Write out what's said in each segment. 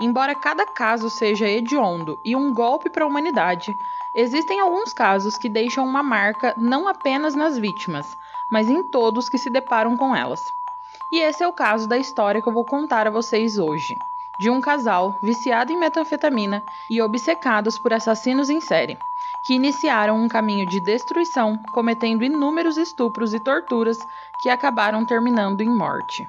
embora cada caso seja hediondo e um golpe para a humanidade, existem alguns casos que deixam uma marca não apenas nas vítimas, mas em todos que se deparam com elas. E esse é o caso da história que eu vou contar a vocês hoje, de um casal viciado em metanfetamina e obcecados por assassinos em série, que iniciaram um caminho de destruição, cometendo inúmeros estupros e torturas que acabaram terminando em morte.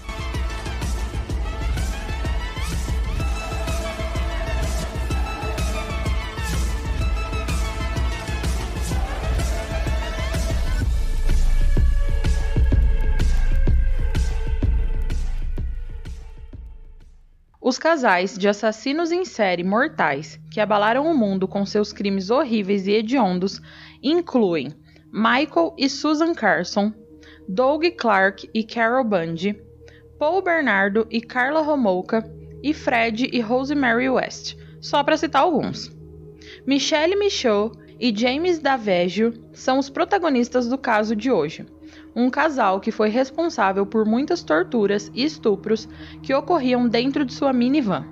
Os casais de assassinos em série mortais que abalaram o mundo com seus crimes horríveis e hediondos incluem Michael e Susan Carson, Doug Clark e Carol Bundy, Paul Bernardo e Carla Romolka e Fred e Rosemary West, só para citar alguns. Michelle Michaud e James Daveggio são os protagonistas do caso de hoje um casal que foi responsável por muitas torturas e estupros que ocorriam dentro de sua minivan.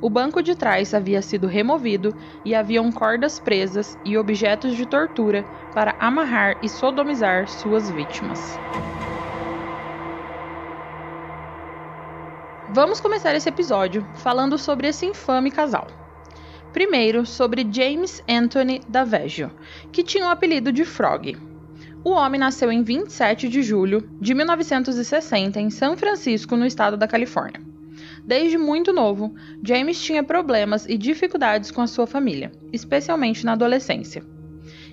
O banco de trás havia sido removido e haviam cordas presas e objetos de tortura para amarrar e sodomizar suas vítimas. Vamos começar esse episódio falando sobre esse infame casal. Primeiro, sobre James Anthony Daveggio, que tinha o apelido de Frog. O homem nasceu em 27 de julho de 1960 em São Francisco, no estado da Califórnia. Desde muito novo, James tinha problemas e dificuldades com a sua família, especialmente na adolescência.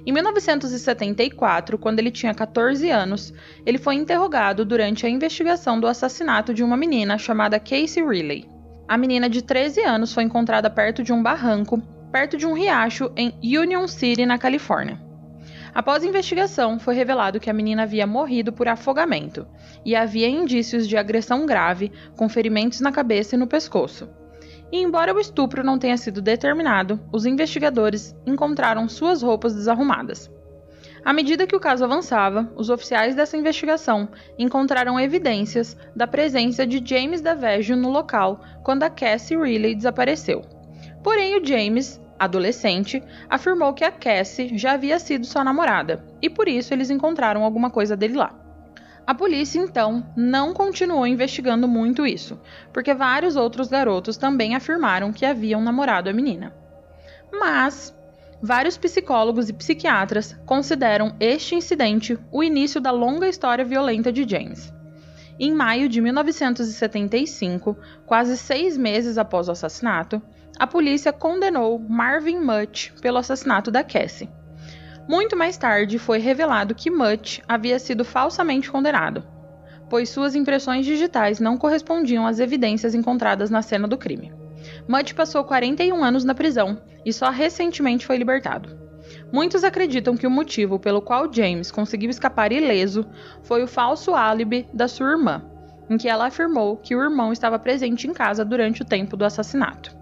Em 1974, quando ele tinha 14 anos, ele foi interrogado durante a investigação do assassinato de uma menina chamada Casey Riley. A menina de 13 anos foi encontrada perto de um barranco, perto de um riacho em Union City, na Califórnia. Após a investigação, foi revelado que a menina havia morrido por afogamento e havia indícios de agressão grave, com ferimentos na cabeça e no pescoço. E embora o estupro não tenha sido determinado, os investigadores encontraram suas roupas desarrumadas. À medida que o caso avançava, os oficiais dessa investigação encontraram evidências da presença de James Daveggio no local quando a Cassie Riley desapareceu. Porém, o James adolescente, afirmou que a Cassie já havia sido sua namorada e por isso eles encontraram alguma coisa dele lá. A polícia então não continuou investigando muito isso, porque vários outros garotos também afirmaram que haviam namorado a menina. Mas vários psicólogos e psiquiatras consideram este incidente o início da longa história violenta de James. Em maio de 1975, quase seis meses após o assassinato, a polícia condenou Marvin Mutt pelo assassinato da Cassie. Muito mais tarde foi revelado que Mutt havia sido falsamente condenado, pois suas impressões digitais não correspondiam às evidências encontradas na cena do crime. Mutt passou 41 anos na prisão e só recentemente foi libertado. Muitos acreditam que o motivo pelo qual James conseguiu escapar ileso foi o falso álibi da sua irmã, em que ela afirmou que o irmão estava presente em casa durante o tempo do assassinato.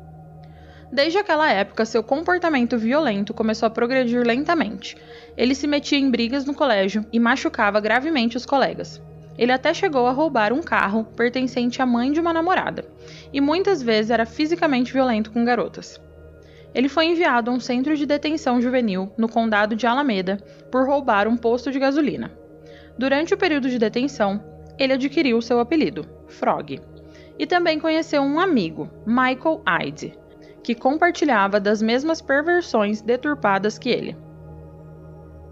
Desde aquela época, seu comportamento violento começou a progredir lentamente. Ele se metia em brigas no colégio e machucava gravemente os colegas. Ele até chegou a roubar um carro pertencente à mãe de uma namorada, e muitas vezes era fisicamente violento com garotas. Ele foi enviado a um centro de detenção juvenil no condado de Alameda por roubar um posto de gasolina. Durante o período de detenção, ele adquiriu seu apelido, Frog. E também conheceu um amigo, Michael Hyde, que compartilhava das mesmas perversões deturpadas que ele.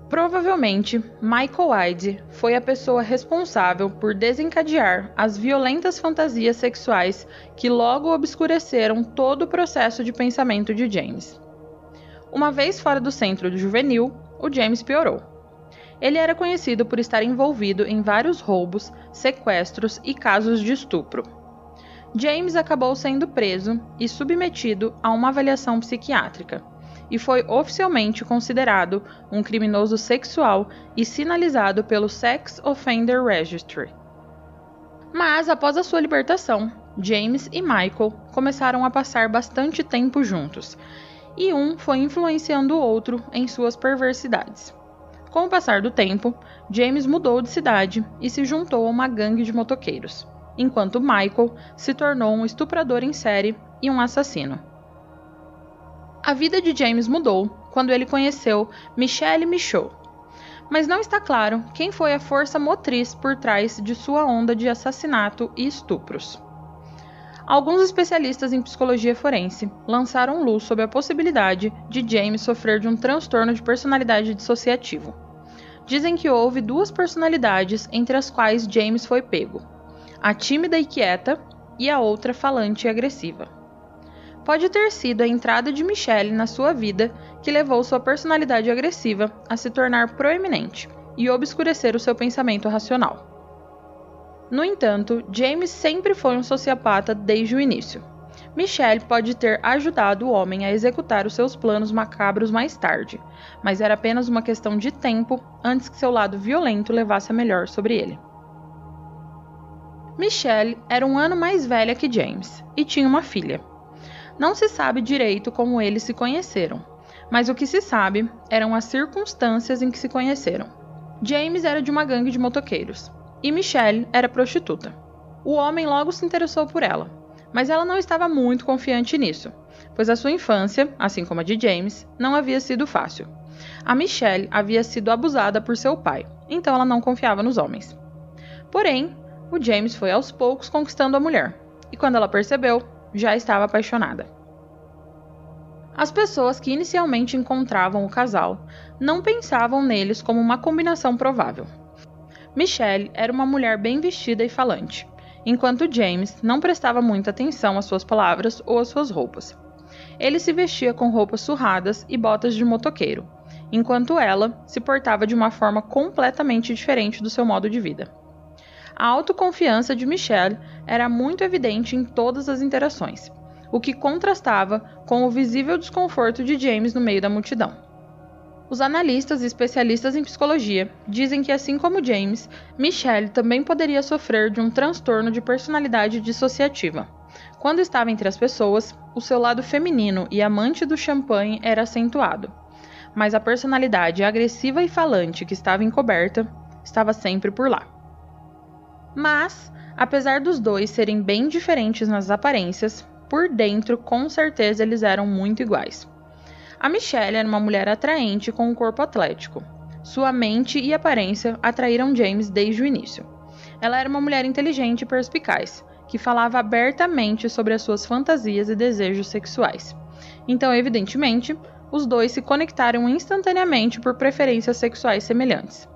Provavelmente, Michael Hyde foi a pessoa responsável por desencadear as violentas fantasias sexuais que logo obscureceram todo o processo de pensamento de James. Uma vez fora do centro do juvenil, o James piorou. Ele era conhecido por estar envolvido em vários roubos, sequestros e casos de estupro. James acabou sendo preso e submetido a uma avaliação psiquiátrica e foi oficialmente considerado um criminoso sexual e sinalizado pelo Sex Offender Registry. Mas após a sua libertação, James e Michael começaram a passar bastante tempo juntos, e um foi influenciando o outro em suas perversidades. Com o passar do tempo, James mudou de cidade e se juntou a uma gangue de motoqueiros, enquanto Michael se tornou um estuprador em série e um assassino. A vida de James mudou quando ele conheceu Michelle Michaud, mas não está claro quem foi a força motriz por trás de sua onda de assassinato e estupros. Alguns especialistas em psicologia forense lançaram luz sobre a possibilidade de James sofrer de um transtorno de personalidade dissociativo. Dizem que houve duas personalidades entre as quais James foi pego: a tímida e quieta e a outra falante e agressiva pode ter sido a entrada de Michelle na sua vida que levou sua personalidade agressiva a se tornar proeminente e obscurecer o seu pensamento racional. No entanto, James sempre foi um sociopata desde o início. Michelle pode ter ajudado o homem a executar os seus planos macabros mais tarde, mas era apenas uma questão de tempo antes que seu lado violento levasse a melhor sobre ele. Michelle era um ano mais velha que James e tinha uma filha, não se sabe direito como eles se conheceram, mas o que se sabe eram as circunstâncias em que se conheceram. James era de uma gangue de motoqueiros e Michelle era prostituta. O homem logo se interessou por ela, mas ela não estava muito confiante nisso, pois a sua infância, assim como a de James, não havia sido fácil. A Michelle havia sido abusada por seu pai, então ela não confiava nos homens. Porém, o James foi aos poucos conquistando a mulher, e quando ela percebeu, já estava apaixonada. As pessoas que inicialmente encontravam o casal não pensavam neles como uma combinação provável. Michelle era uma mulher bem vestida e falante, enquanto James não prestava muita atenção às suas palavras ou às suas roupas. Ele se vestia com roupas surradas e botas de motoqueiro, enquanto ela se portava de uma forma completamente diferente do seu modo de vida. A autoconfiança de Michelle era muito evidente em todas as interações, o que contrastava com o visível desconforto de James no meio da multidão. Os analistas e especialistas em psicologia dizem que, assim como James, Michelle também poderia sofrer de um transtorno de personalidade dissociativa. Quando estava entre as pessoas, o seu lado feminino e amante do champanhe era acentuado, mas a personalidade agressiva e falante que estava encoberta estava sempre por lá. Mas, apesar dos dois serem bem diferentes nas aparências, por dentro com certeza eles eram muito iguais. A Michelle era uma mulher atraente com um corpo atlético. Sua mente e aparência atraíram James desde o início. Ela era uma mulher inteligente e perspicaz, que falava abertamente sobre as suas fantasias e desejos sexuais. Então, evidentemente, os dois se conectaram instantaneamente por preferências sexuais semelhantes.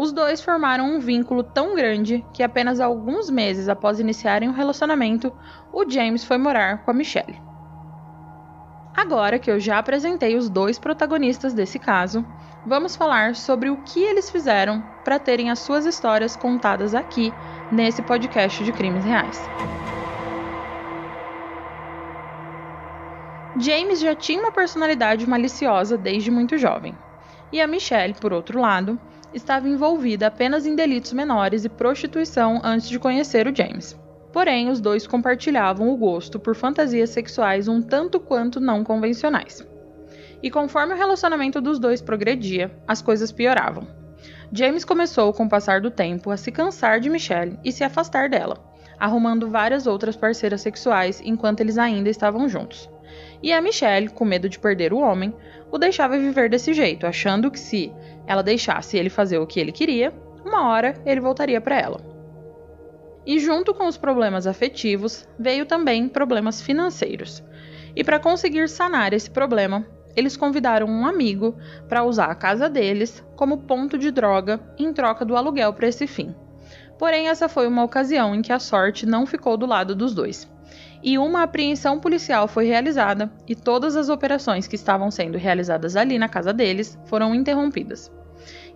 Os dois formaram um vínculo tão grande que apenas alguns meses após iniciarem o um relacionamento, o James foi morar com a Michelle. Agora que eu já apresentei os dois protagonistas desse caso, vamos falar sobre o que eles fizeram para terem as suas histórias contadas aqui nesse podcast de crimes reais. James já tinha uma personalidade maliciosa desde muito jovem, e a Michelle, por outro lado, estava envolvida apenas em delitos menores e prostituição antes de conhecer o James. Porém, os dois compartilhavam o gosto por fantasias sexuais um tanto quanto não convencionais. E conforme o relacionamento dos dois progredia, as coisas pioravam. James começou, com o passar do tempo, a se cansar de Michelle e se afastar dela, arrumando várias outras parceiras sexuais enquanto eles ainda estavam juntos. E a Michelle, com medo de perder o homem, o deixava viver desse jeito, achando que se ela deixasse ele fazer o que ele queria, uma hora ele voltaria para ela. E junto com os problemas afetivos, veio também problemas financeiros. E para conseguir sanar esse problema, eles convidaram um amigo para usar a casa deles como ponto de droga em troca do aluguel para esse fim. Porém, essa foi uma ocasião em que a sorte não ficou do lado dos dois. E uma apreensão policial foi realizada e todas as operações que estavam sendo realizadas ali na casa deles foram interrompidas.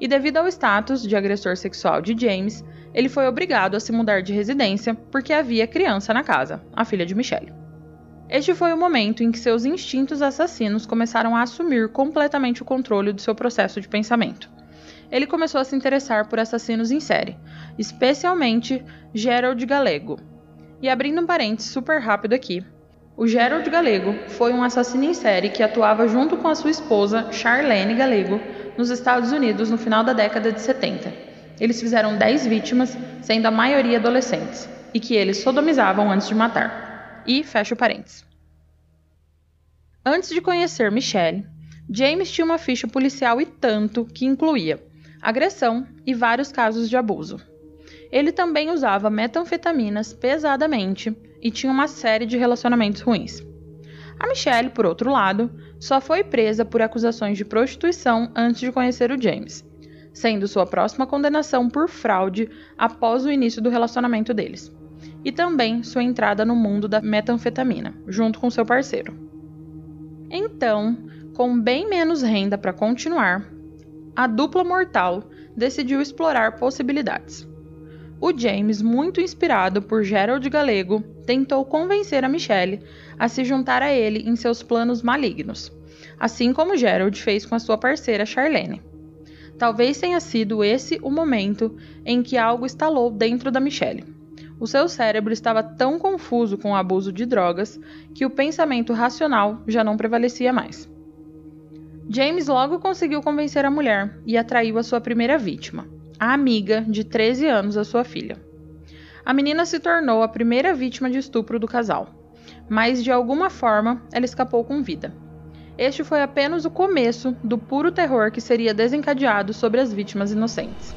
E devido ao status de agressor sexual de James, ele foi obrigado a se mudar de residência porque havia criança na casa, a filha de Michelle. Este foi o momento em que seus instintos assassinos começaram a assumir completamente o controle do seu processo de pensamento. Ele começou a se interessar por assassinos em série, especialmente Gerald Galego. E abrindo um parênteses super rápido aqui, o Gerald Galego foi um assassino em série que atuava junto com a sua esposa, Charlene Galego, nos Estados Unidos no final da década de 70. Eles fizeram 10 vítimas, sendo a maioria adolescentes, e que eles sodomizavam antes de matar. E fecha o parênteses. Antes de conhecer Michelle, James tinha uma ficha policial e tanto que incluía agressão e vários casos de abuso. Ele também usava metanfetaminas pesadamente e tinha uma série de relacionamentos ruins. A Michelle, por outro lado, só foi presa por acusações de prostituição antes de conhecer o James, sendo sua próxima condenação por fraude após o início do relacionamento deles, e também sua entrada no mundo da metanfetamina, junto com seu parceiro. Então, com bem menos renda para continuar, a dupla mortal decidiu explorar possibilidades. O James, muito inspirado por Gerald Galego, tentou convencer a Michelle a se juntar a ele em seus planos malignos, assim como Gerald fez com a sua parceira Charlene. Talvez tenha sido esse o momento em que algo estalou dentro da Michelle. O seu cérebro estava tão confuso com o abuso de drogas que o pensamento racional já não prevalecia mais. James logo conseguiu convencer a mulher e atraiu a sua primeira vítima, a amiga de 13 anos da sua filha. A menina se tornou a primeira vítima de estupro do casal, mas de alguma forma ela escapou com vida. Este foi apenas o começo do puro terror que seria desencadeado sobre as vítimas inocentes.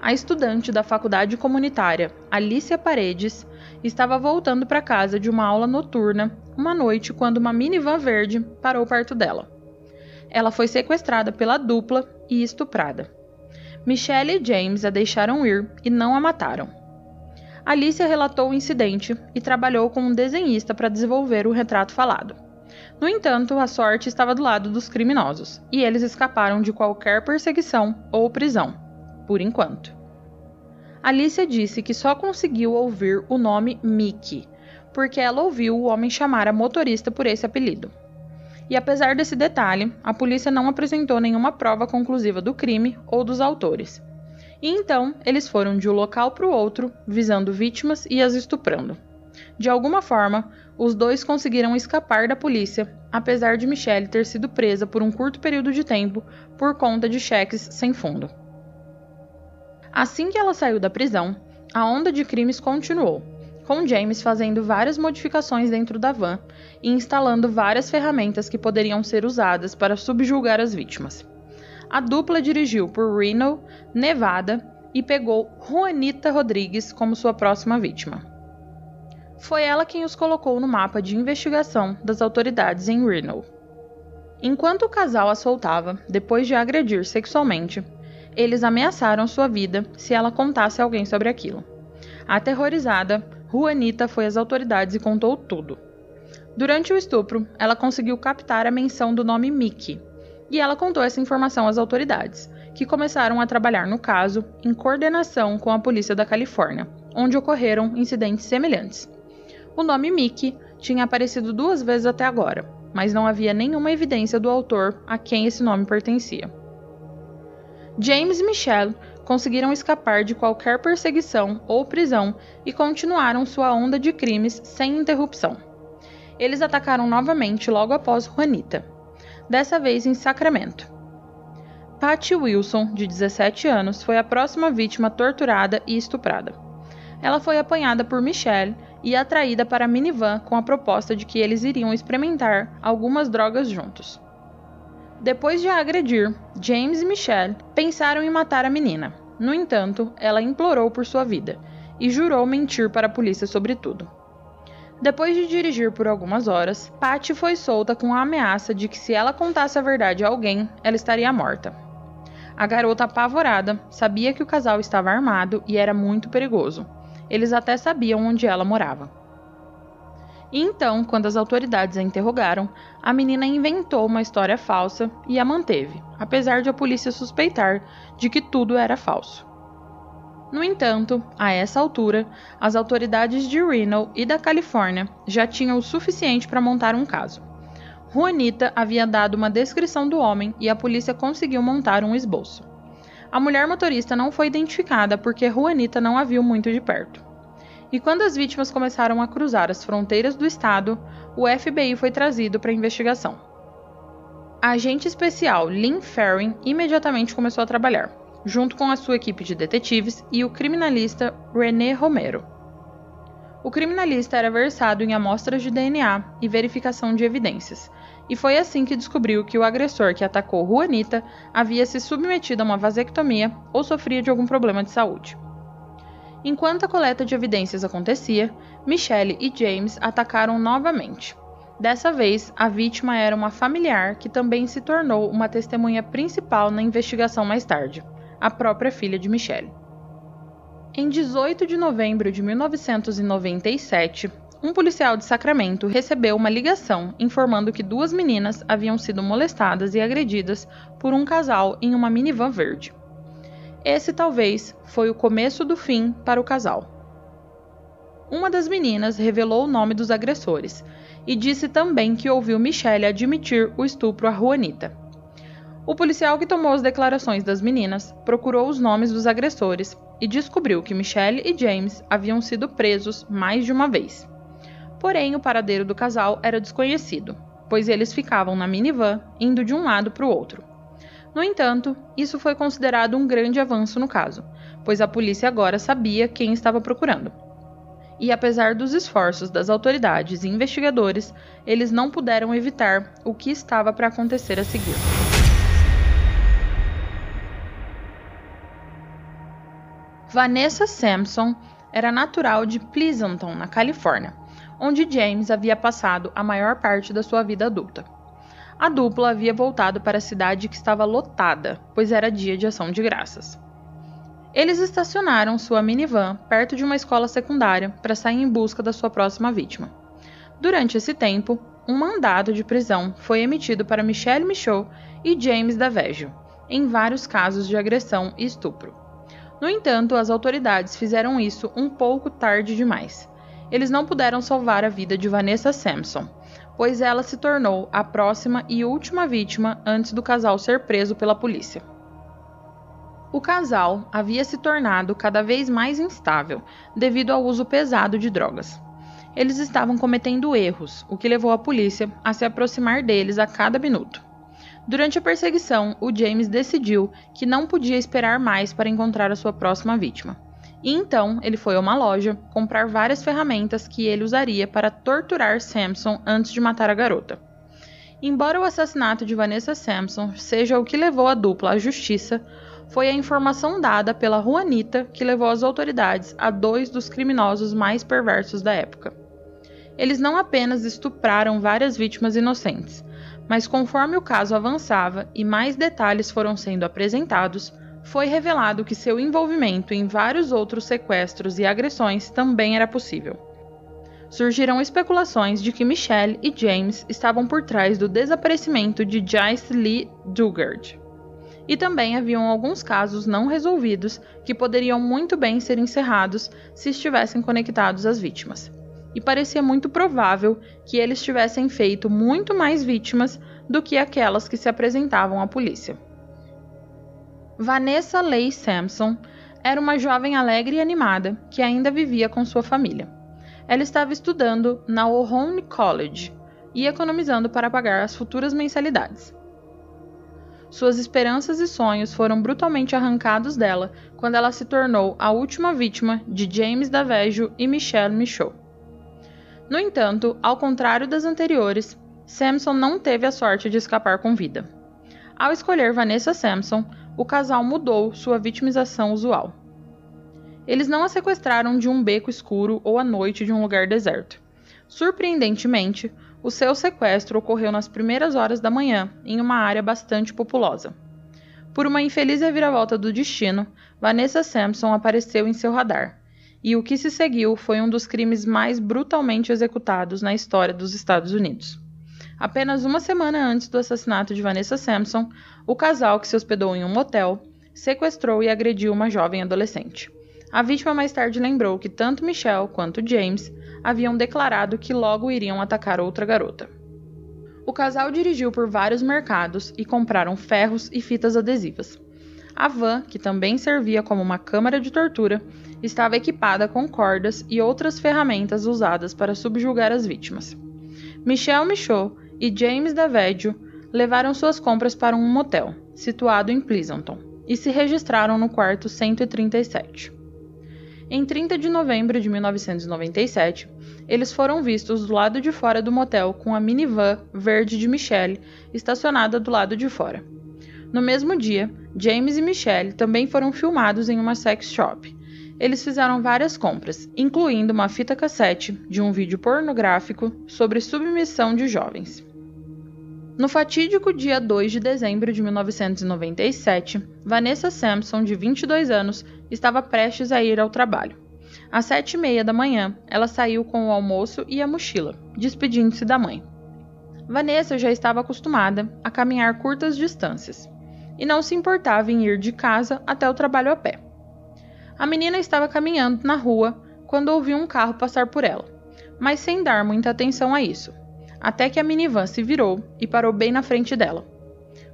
A estudante da faculdade comunitária, Alicia Paredes, estava voltando para casa de uma aula noturna uma noite quando uma minivan verde parou perto dela. Ela foi sequestrada pela dupla e estuprada. Michelle e James a deixaram ir e não a mataram. Alicia relatou o incidente e trabalhou com um desenhista para desenvolver o retrato falado. No entanto, a sorte estava do lado dos criminosos e eles escaparam de qualquer perseguição ou prisão, por enquanto. Alicia disse que só conseguiu ouvir o nome Mickey porque ela ouviu o homem chamar a motorista por esse apelido. E apesar desse detalhe, a polícia não apresentou nenhuma prova conclusiva do crime ou dos autores. E então eles foram de um local para o outro, visando vítimas e as estuprando. De alguma forma, os dois conseguiram escapar da polícia, apesar de Michelle ter sido presa por um curto período de tempo por conta de cheques sem fundo. Assim que ela saiu da prisão, a onda de crimes continuou com James fazendo várias modificações dentro da van e instalando várias ferramentas que poderiam ser usadas para subjugar as vítimas. A dupla dirigiu por Reno, Nevada e pegou Juanita Rodrigues como sua próxima vítima. Foi ela quem os colocou no mapa de investigação das autoridades em Reno. Enquanto o casal a soltava, depois de agredir sexualmente, eles ameaçaram sua vida se ela contasse a alguém sobre aquilo. Aterrorizada, Juanita foi às autoridades e contou tudo. Durante o estupro, ela conseguiu captar a menção do nome Mickey, e ela contou essa informação às autoridades, que começaram a trabalhar no caso em coordenação com a polícia da Califórnia, onde ocorreram incidentes semelhantes. O nome Mickey tinha aparecido duas vezes até agora, mas não havia nenhuma evidência do autor a quem esse nome pertencia. James Michelle conseguiram escapar de qualquer perseguição ou prisão e continuaram sua onda de crimes sem interrupção. Eles atacaram novamente logo após Juanita, dessa vez em Sacramento. Patty Wilson, de 17 anos, foi a próxima vítima torturada e estuprada. Ela foi apanhada por Michelle e atraída para a minivan com a proposta de que eles iriam experimentar algumas drogas juntos. Depois de a agredir, James e Michelle pensaram em matar a menina. No entanto, ela implorou por sua vida e jurou mentir para a polícia sobre tudo. Depois de dirigir por algumas horas, Patty foi solta com a ameaça de que se ela contasse a verdade a alguém, ela estaria morta. A garota, apavorada, sabia que o casal estava armado e era muito perigoso. Eles até sabiam onde ela morava. Então, quando as autoridades a interrogaram, a menina inventou uma história falsa e a manteve, apesar de a polícia suspeitar de que tudo era falso. No entanto, a essa altura, as autoridades de Reno e da Califórnia já tinham o suficiente para montar um caso. Juanita havia dado uma descrição do homem e a polícia conseguiu montar um esboço. A mulher motorista não foi identificada porque Juanita não a viu muito de perto. E quando as vítimas começaram a cruzar as fronteiras do estado, o FBI foi trazido para investigação. A agente especial Lynn Ferrin imediatamente começou a trabalhar junto com a sua equipe de detetives e o criminalista René Romero. O criminalista era versado em amostras de DNA e verificação de evidências, e foi assim que descobriu que o agressor que atacou Juanita havia se submetido a uma vasectomia ou sofria de algum problema de saúde. Enquanto a coleta de evidências acontecia, Michelle e James atacaram novamente. Dessa vez, a vítima era uma familiar que também se tornou uma testemunha principal na investigação mais tarde a própria filha de Michelle. Em 18 de novembro de 1997, um policial de Sacramento recebeu uma ligação informando que duas meninas haviam sido molestadas e agredidas por um casal em uma minivan verde. Esse talvez foi o começo do fim para o casal. Uma das meninas revelou o nome dos agressores e disse também que ouviu Michelle admitir o estupro a Juanita. O policial que tomou as declarações das meninas procurou os nomes dos agressores e descobriu que Michelle e James haviam sido presos mais de uma vez. Porém, o paradeiro do casal era desconhecido, pois eles ficavam na minivan indo de um lado para o outro. No entanto, isso foi considerado um grande avanço no caso, pois a polícia agora sabia quem estava procurando. E apesar dos esforços das autoridades e investigadores, eles não puderam evitar o que estava para acontecer a seguir. Vanessa Sampson era natural de Pleasanton, na Califórnia, onde James havia passado a maior parte da sua vida adulta. A dupla havia voltado para a cidade que estava lotada, pois era dia de ação de graças. Eles estacionaram sua minivan perto de uma escola secundária para sair em busca da sua próxima vítima. Durante esse tempo, um mandado de prisão foi emitido para Michelle Michaud e James Daveggio, em vários casos de agressão e estupro. No entanto, as autoridades fizeram isso um pouco tarde demais. Eles não puderam salvar a vida de Vanessa Sampson, pois ela se tornou a próxima e última vítima antes do casal ser preso pela polícia. O casal havia se tornado cada vez mais instável devido ao uso pesado de drogas. Eles estavam cometendo erros, o que levou a polícia a se aproximar deles a cada minuto. Durante a perseguição, o James decidiu que não podia esperar mais para encontrar a sua próxima vítima. E então ele foi a uma loja comprar várias ferramentas que ele usaria para torturar Samson antes de matar a garota. Embora o assassinato de Vanessa Sampson seja o que levou a dupla à justiça, foi a informação dada pela Juanita que levou as autoridades a dois dos criminosos mais perversos da época. Eles não apenas estupraram várias vítimas inocentes, mas conforme o caso avançava e mais detalhes foram sendo apresentados, foi revelado que seu envolvimento em vários outros sequestros e agressões também era possível. Surgiram especulações de que Michelle e James estavam por trás do desaparecimento de Joyce Lee Dugard. E também haviam alguns casos não resolvidos que poderiam muito bem ser encerrados se estivessem conectados às vítimas e parecia muito provável que eles tivessem feito muito mais vítimas do que aquelas que se apresentavam à polícia. Vanessa Leigh Sampson era uma jovem alegre e animada que ainda vivia com sua família. Ela estava estudando na Ohlone College e economizando para pagar as futuras mensalidades. Suas esperanças e sonhos foram brutalmente arrancados dela quando ela se tornou a última vítima de James Daveggio e Michelle Michaud. No entanto, ao contrário das anteriores, Samson não teve a sorte de escapar com vida. Ao escolher Vanessa Sampson, o casal mudou sua vitimização usual. Eles não a sequestraram de um beco escuro ou à noite de um lugar deserto. Surpreendentemente, o seu sequestro ocorreu nas primeiras horas da manhã, em uma área bastante populosa. Por uma infeliz reviravolta do destino, Vanessa Sampson apareceu em seu radar, e o que se seguiu foi um dos crimes mais brutalmente executados na história dos Estados Unidos. Apenas uma semana antes do assassinato de Vanessa Sampson, o casal que se hospedou em um motel sequestrou e agrediu uma jovem adolescente. A vítima mais tarde lembrou que tanto Michelle quanto James haviam declarado que logo iriam atacar outra garota. O casal dirigiu por vários mercados e compraram ferros e fitas adesivas. A van, que também servia como uma câmara de tortura, estava equipada com cordas e outras ferramentas usadas para subjugar as vítimas. Michelle Michaud e James Davedio levaram suas compras para um motel, situado em Pleasanton, e se registraram no quarto 137. Em 30 de novembro de 1997, eles foram vistos do lado de fora do motel com a minivan verde de Michelle estacionada do lado de fora. No mesmo dia, James e Michelle também foram filmados em uma sex shop. Eles fizeram várias compras, incluindo uma fita cassete de um vídeo pornográfico sobre submissão de jovens. No fatídico dia 2 de dezembro de 1997, Vanessa Sampson, de 22 anos, estava prestes a ir ao trabalho. Às sete e meia da manhã, ela saiu com o almoço e a mochila, despedindo-se da mãe. Vanessa já estava acostumada a caminhar curtas distâncias e não se importava em ir de casa até o trabalho a pé. A menina estava caminhando na rua quando ouviu um carro passar por ela, mas sem dar muita atenção a isso até que a minivan se virou e parou bem na frente dela.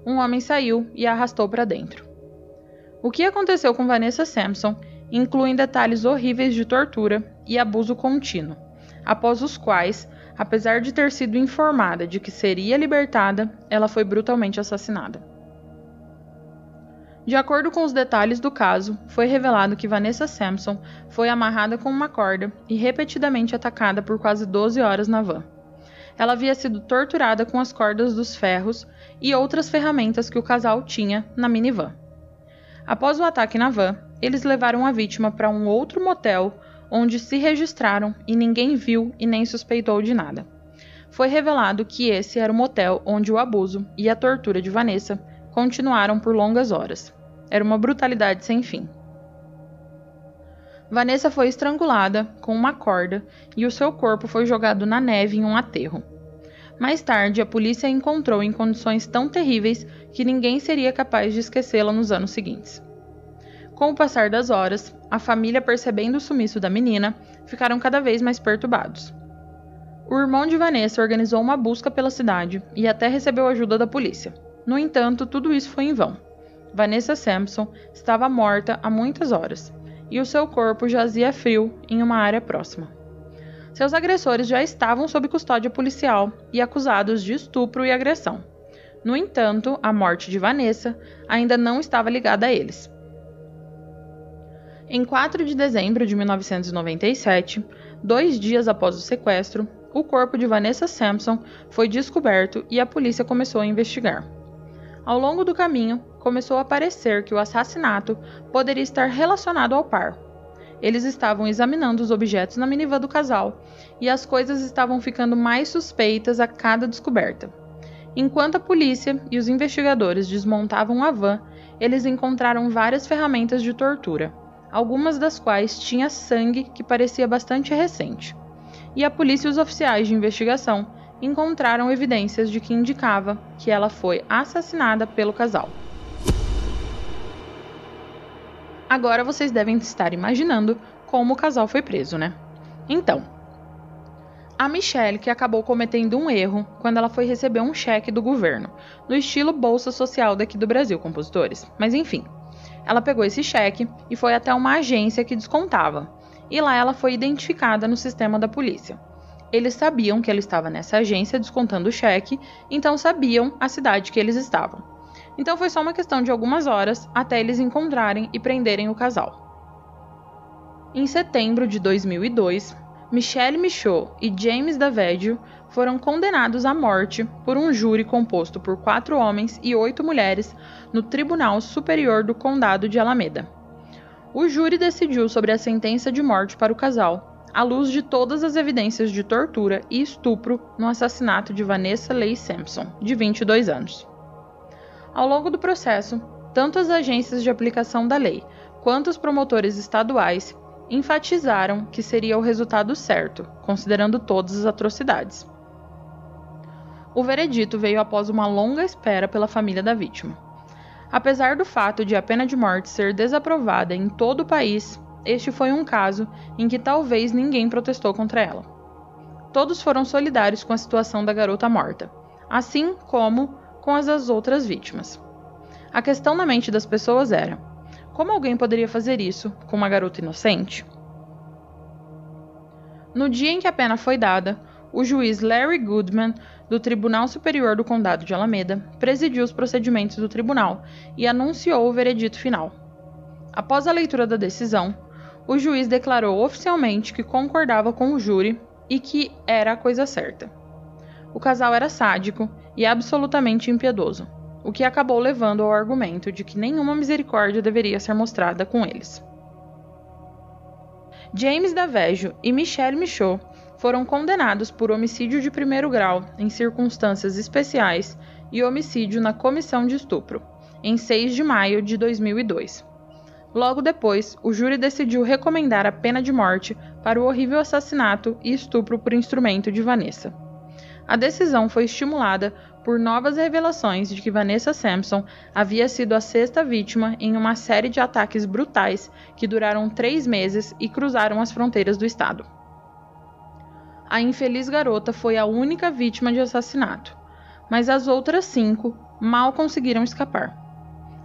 Um homem saiu e a arrastou para dentro. O que aconteceu com Vanessa Sampson inclui detalhes horríveis de tortura e abuso contínuo, após os quais, apesar de ter sido informada de que seria libertada, ela foi brutalmente assassinada. De acordo com os detalhes do caso, foi revelado que Vanessa Sampson foi amarrada com uma corda e repetidamente atacada por quase 12 horas na van ela havia sido torturada com as cordas dos ferros e outras ferramentas que o casal tinha na minivan. Após o ataque na van, eles levaram a vítima para um outro motel onde se registraram e ninguém viu e nem suspeitou de nada. Foi revelado que esse era o motel onde o abuso e a tortura de Vanessa continuaram por longas horas. Era uma brutalidade sem fim. Vanessa foi estrangulada com uma corda e o seu corpo foi jogado na neve em um aterro. Mais tarde, a polícia a encontrou em condições tão terríveis que ninguém seria capaz de esquecê-la nos anos seguintes. Com o passar das horas, a família, percebendo o sumiço da menina, ficaram cada vez mais perturbados. O irmão de Vanessa organizou uma busca pela cidade e até recebeu ajuda da polícia. No entanto, tudo isso foi em vão. Vanessa Sampson estava morta há muitas horas e o seu corpo jazia frio em uma área próxima. Seus agressores já estavam sob custódia policial e acusados de estupro e agressão. No entanto, a morte de Vanessa ainda não estava ligada a eles. Em 4 de dezembro de 1997, dois dias após o sequestro, o corpo de Vanessa Sampson foi descoberto e a polícia começou a investigar. Ao longo do caminho, começou a parecer que o assassinato poderia estar relacionado ao par. Eles estavam examinando os objetos na minivan do casal e as coisas estavam ficando mais suspeitas a cada descoberta. Enquanto a polícia e os investigadores desmontavam a van, eles encontraram várias ferramentas de tortura, algumas das quais tinha sangue que parecia bastante recente. E a polícia e os oficiais de investigação encontraram evidências de que indicava que ela foi assassinada pelo casal. Agora vocês devem estar imaginando como o casal foi preso, né? Então, a Michelle que acabou cometendo um erro quando ela foi receber um cheque do governo, no estilo Bolsa Social daqui do Brasil, compositores. Mas enfim, ela pegou esse cheque e foi até uma agência que descontava. E lá ela foi identificada no sistema da polícia. Eles sabiam que ela estava nessa agência descontando o cheque, então sabiam a cidade que eles estavam. Então foi só uma questão de algumas horas até eles encontrarem e prenderem o casal. Em setembro de 2002, Michelle Michaud e James Davedio foram condenados à morte por um júri composto por quatro homens e oito mulheres no Tribunal Superior do Condado de Alameda. O júri decidiu sobre a sentença de morte para o casal, à luz de todas as evidências de tortura e estupro no assassinato de Vanessa Leigh Sampson, de 22 anos. Ao longo do processo, tanto as agências de aplicação da lei quanto os promotores estaduais enfatizaram que seria o resultado certo, considerando todas as atrocidades. O veredito veio após uma longa espera pela família da vítima. Apesar do fato de a pena de morte ser desaprovada em todo o país, este foi um caso em que talvez ninguém protestou contra ela. Todos foram solidários com a situação da garota morta, assim como com as das outras vítimas. A questão na mente das pessoas era: como alguém poderia fazer isso com uma garota inocente? No dia em que a pena foi dada, o juiz Larry Goodman, do Tribunal Superior do Condado de Alameda, presidiu os procedimentos do tribunal e anunciou o veredito final. Após a leitura da decisão, o juiz declarou oficialmente que concordava com o júri e que era a coisa certa. O casal era sádico e absolutamente impiedoso o que acabou levando ao argumento de que nenhuma misericórdia deveria ser mostrada com eles. James Davejo e Michelle Michaud foram condenados por homicídio de primeiro grau em circunstâncias especiais e homicídio na comissão de estupro, em 6 de maio de 2002. Logo depois, o júri decidiu recomendar a pena de morte para o horrível assassinato e estupro por instrumento de Vanessa. A decisão foi estimulada por novas revelações de que Vanessa Sampson havia sido a sexta vítima em uma série de ataques brutais que duraram três meses e cruzaram as fronteiras do estado. A infeliz garota foi a única vítima de assassinato, mas as outras cinco mal conseguiram escapar.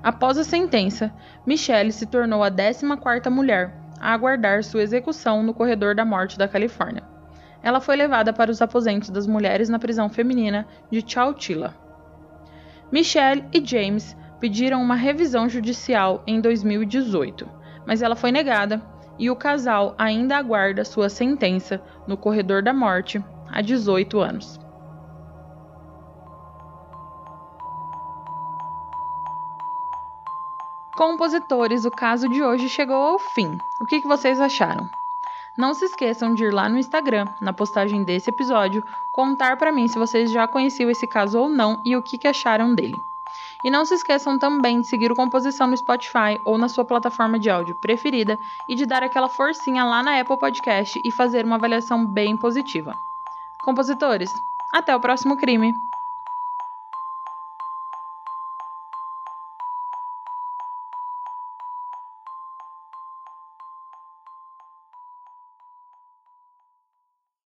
Após a sentença, Michelle se tornou a 14ª mulher a aguardar sua execução no corredor da morte da Califórnia ela foi levada para os aposentos das mulheres na prisão feminina de Chowchilla. Michelle e James pediram uma revisão judicial em 2018, mas ela foi negada e o casal ainda aguarda sua sentença no corredor da morte há 18 anos. Compositores, o caso de hoje chegou ao fim. O que, que vocês acharam? Não se esqueçam de ir lá no Instagram, na postagem desse episódio, contar para mim se vocês já conheciam esse caso ou não e o que, que acharam dele. E não se esqueçam também de seguir o Composição no Spotify ou na sua plataforma de áudio preferida e de dar aquela forcinha lá na Apple Podcast e fazer uma avaliação bem positiva. Compositores, até o próximo crime!